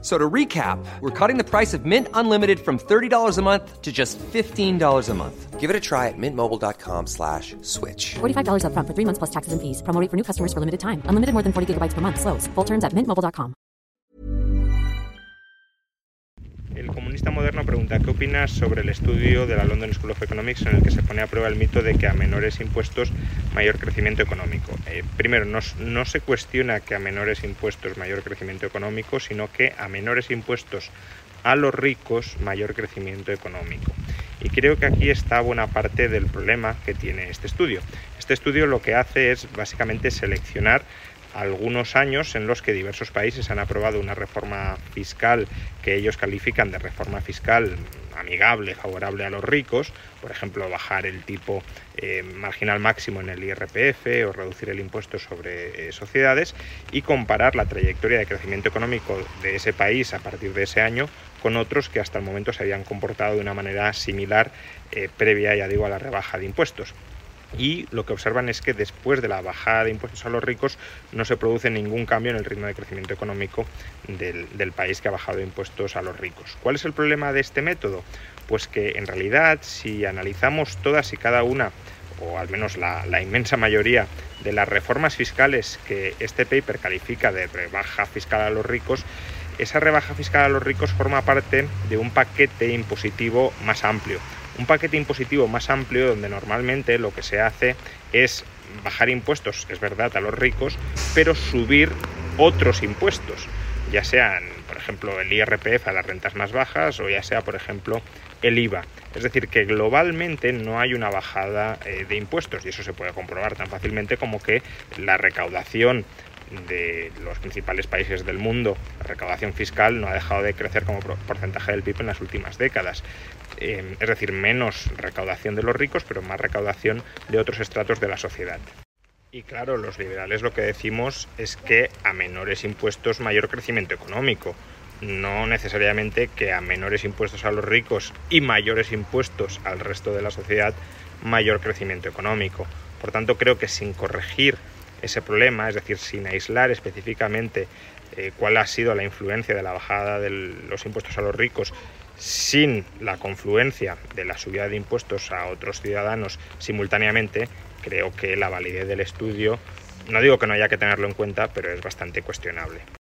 So to recap, we're cutting the price of Mint Unlimited from $30 a month to just $15 a month. Give it a try at mintmobile.com slash switch. $45 upfront for three months plus taxes and fees. Promo rate for new customers for limited time. Unlimited more than 40 gigabytes per month. Slows. Full terms at mintmobile.com. El comunista moderno pregunta ¿qué opinas sobre el estudio de la London School of Economics en el que se pone a prueba el mito de que a menores impuestos mayor crecimiento económico? Eh, primero, no, no se cuestiona que a menores impuestos mayor crecimiento económico, sino que a menores impuestos a los ricos mayor crecimiento económico. Y creo que aquí está buena parte del problema que tiene este estudio. Este estudio lo que hace es básicamente seleccionar algunos años en los que diversos países han aprobado una reforma fiscal que ellos califican de reforma fiscal amigable, favorable a los ricos, por ejemplo, bajar el tipo eh, marginal máximo en el IRPF o reducir el impuesto sobre eh, sociedades y comparar la trayectoria de crecimiento económico de ese país a partir de ese año con otros que hasta el momento se habían comportado de una manera similar eh, previa, ya digo, a la rebaja de impuestos y lo que observan es que después de la bajada de impuestos a los ricos no se produce ningún cambio en el ritmo de crecimiento económico del, país que ha bajado impuestos a los ricos. ¿Cuál es el problema de este método? Pues que en realidad si analizamos todas y cada una o al menos la, la, inmensa mayoría de las reformas fiscales que este paper califica de rebaja fiscal a los ricos, esa rebaja fiscal a los ricos forma parte de un paquete impositivo más amplio un paquete impositivo más amplio donde normalmente lo que se hace es bajar impuestos, es verdad, a los ricos, pero subir otros impuestos, ya sean, por ejemplo, el IRPF a las rentas más bajas o ya sea, por ejemplo, el IVA. Es decir, que globalmente no hay una bajada eh, de impuestos y eso se puede comprobar tan fácilmente como que la recaudación de los principales países del mundo, la recaudación fiscal no ha dejado de crecer como porcentaje del PIB en las últimas décadas. Eh, es decir, menos recaudación de los ricos, pero más recaudación de otros estratos de la sociedad. Y claro, los liberales lo que decimos es que a menores impuestos mayor crecimiento económico, no necesariamente que a menores impuestos a los ricos y mayores impuestos al resto de la sociedad mayor crecimiento económico. Por tanto, creo que sin corregir ese problema, es decir, sin aislar específicamente eh, cuál ha sido la influencia de la bajada de los impuestos a los ricos, sin la confluencia de la subida de impuestos a otros ciudadanos simultáneamente, creo que la validez del estudio, no digo que no haya que tenerlo en cuenta, pero es bastante cuestionable.